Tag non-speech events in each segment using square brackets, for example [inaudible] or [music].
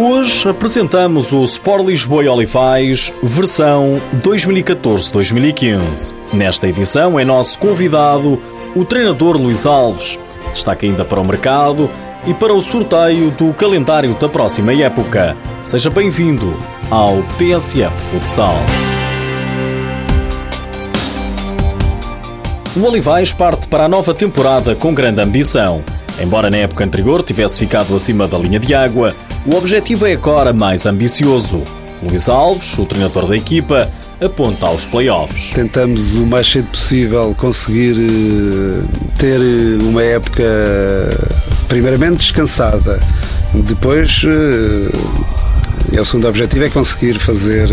Hoje apresentamos o Sport Lisboa e Olivais, versão 2014-2015. Nesta edição é nosso convidado o treinador Luís Alves. Destaca ainda para o mercado e para o sorteio do calendário da próxima época. Seja bem-vindo ao TSF Futsal. O Olivais parte para a nova temporada com grande ambição. Embora na época anterior tivesse ficado acima da linha de água, o objetivo é agora mais ambicioso. Luís Alves, o treinador da equipa, aponta aos playoffs. Tentamos o mais cedo possível conseguir eh, ter eh, uma época primeiramente descansada, depois eh, o segundo objetivo é conseguir fazer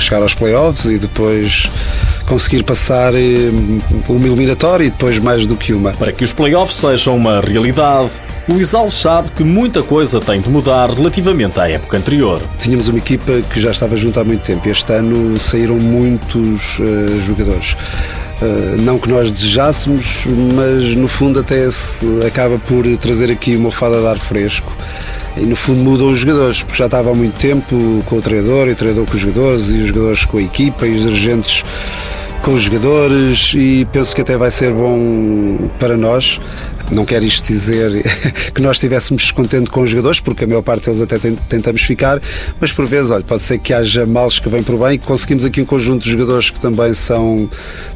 chegar aos playoffs e depois conseguir passar uma eliminatória e depois mais do que uma. Para que os playoffs sejam uma realidade, Luís Alves sabe que muita coisa tem de mudar relativamente à época anterior. Tínhamos uma equipa que já estava junto há muito tempo. Este ano saíram muitos uh, jogadores. Uh, não que nós desejássemos, mas no fundo até se acaba por trazer aqui uma fada de ar fresco e no fundo mudam os jogadores, porque já estava há muito tempo com o treinador, e o treinador com os jogadores, e os jogadores com a equipa, e os dirigentes com os jogadores e penso que até vai ser bom para nós. Não quero isto dizer [laughs] que nós estivéssemos contentes com os jogadores, porque a maior parte deles até tentamos ficar, mas por vezes, olha, pode ser que haja males que vêm por bem, conseguimos aqui um conjunto de jogadores que também são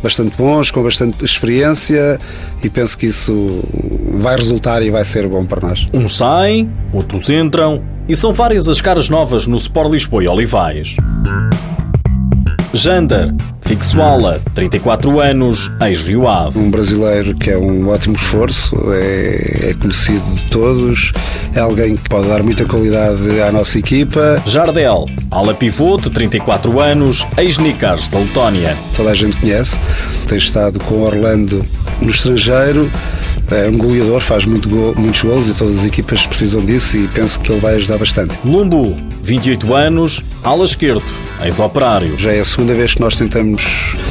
bastante bons, com bastante experiência e penso que isso vai resultar e vai ser bom para nós. Uns saem, outros entram e são várias as caras novas no Sport Lisboa e Olivais. Jander, Fixuala, 34 anos, ex-Rio Ave. Um brasileiro que é um ótimo reforço, é, é, conhecido de todos, é alguém que pode dar muita qualidade à nossa equipa. Jardel, ala pivô de 34 anos, ex-Nicars da Letónia. Toda a gente conhece, tem estado com Orlando no estrangeiro, é um goleador, faz muito gol, muitos gols e todas as equipas precisam disso e penso que ele vai ajudar bastante. Lumbu, 28 anos, ala esquerdo, ex-operário. Já é a segunda vez que nós tentamos,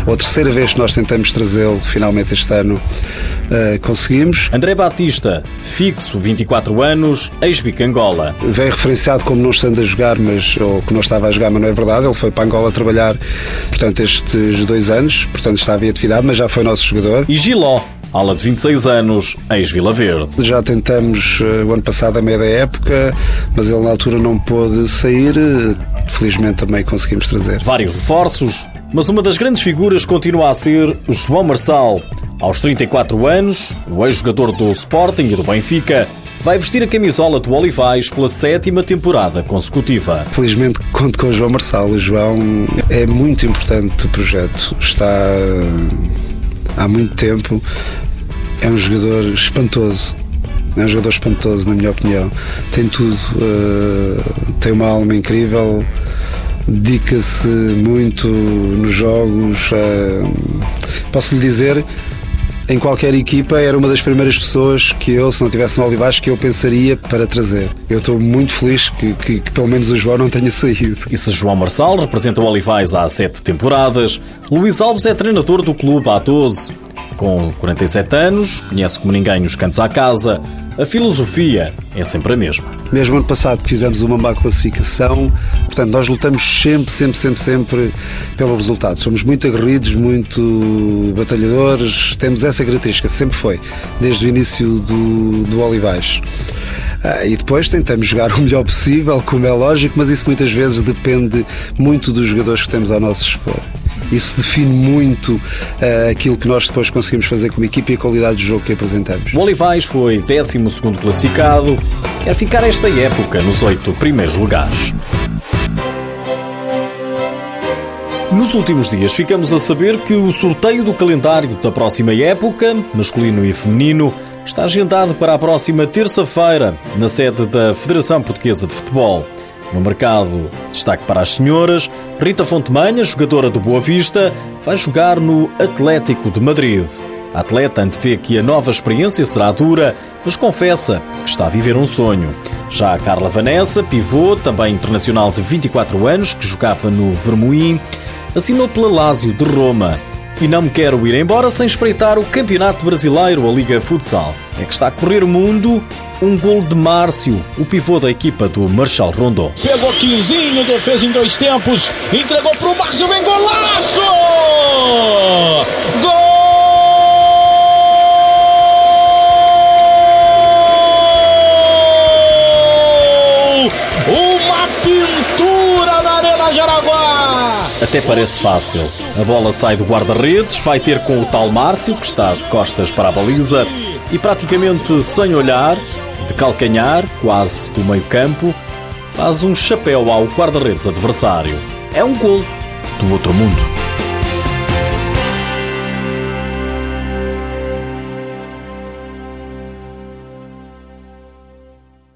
ou a terceira vez que nós tentamos trazê-lo, finalmente este ano uh, conseguimos. André Batista, fixo, 24 anos, ex-Bic Angola. Vem referenciado como não estando a jogar, mas, ou que não estava a jogar, mas não é verdade. Ele foi para Angola trabalhar, portanto, estes dois anos, portanto estava em atividade, mas já foi nosso jogador. E Giló, ala de 26 anos, ex-Vila Verde. Já tentamos uh, o ano passado, a meia da época, mas ele na altura não pôde sair. Felizmente também conseguimos trazer. Vários reforços, mas uma das grandes figuras continua a ser João Marçal. Aos 34 anos, o ex-jogador do Sporting e do Benfica vai vestir a camisola do Olivais pela sétima temporada consecutiva. Felizmente conto com o João Marçal. O João é muito importante o projeto. Está há muito tempo. É um jogador espantoso. É um jogador espantoso, na minha opinião. Tem tudo. Uh, tem uma alma incrível. Dedica-se muito nos jogos. Uh, posso lhe dizer em qualquer equipa era uma das primeiras pessoas que eu, se não tivesse no Olivais, que eu pensaria para trazer. Eu estou muito feliz que, que, que, pelo menos o João não tenha saído. E se João Marçal representa o Olivais há sete temporadas, Luís Alves é treinador do clube há 12. Com 47 anos, conhece como ninguém os cantos à casa, a filosofia é sempre a mesma. Mesmo ano passado fizemos uma má classificação, portanto, nós lutamos sempre, sempre, sempre, sempre pelo resultado. Somos muito aguerridos, muito batalhadores, temos essa característica, sempre foi, desde o início do, do Olivais. Ah, e depois tentamos jogar [laughs] o melhor possível, como é lógico, mas isso muitas vezes depende muito dos jogadores que temos ao nosso dispor. Isso define muito uh, aquilo que nós depois conseguimos fazer como equipe e a qualidade do jogo que apresentamos. O Olivais foi 12 classificado, quer ficar esta época nos oito primeiros lugares. Nos últimos dias ficamos a saber que o sorteio do calendário da próxima época, masculino e feminino, está agendado para a próxima terça-feira, na sede da Federação Portuguesa de Futebol. No mercado, destaque para as senhoras, Rita Fontemanha, jogadora do Boa Vista, vai jogar no Atlético de Madrid. A atleta antevê que a nova experiência será dura, mas confessa que está a viver um sonho. Já a Carla Vanessa, pivô, também internacional de 24 anos, que jogava no Vermoim, assinou pela Lazio de Roma. E não me quero ir embora sem espreitar o Campeonato Brasileiro, a Liga Futsal. É que está a correr o mundo um gol de Márcio, o pivô da equipa do Marshal Rondon. Pegou Quinzinho, defesa em dois tempos, entregou para o Márcio, vem golaço! Gol! Uma pintura na Arena Jaraguá! Até parece fácil. A bola sai do guarda-redes, vai ter com o tal Márcio, que está de costas para a baliza, e praticamente sem olhar, de calcanhar, quase do meio campo, faz um chapéu ao guarda-redes adversário. É um gol do outro mundo.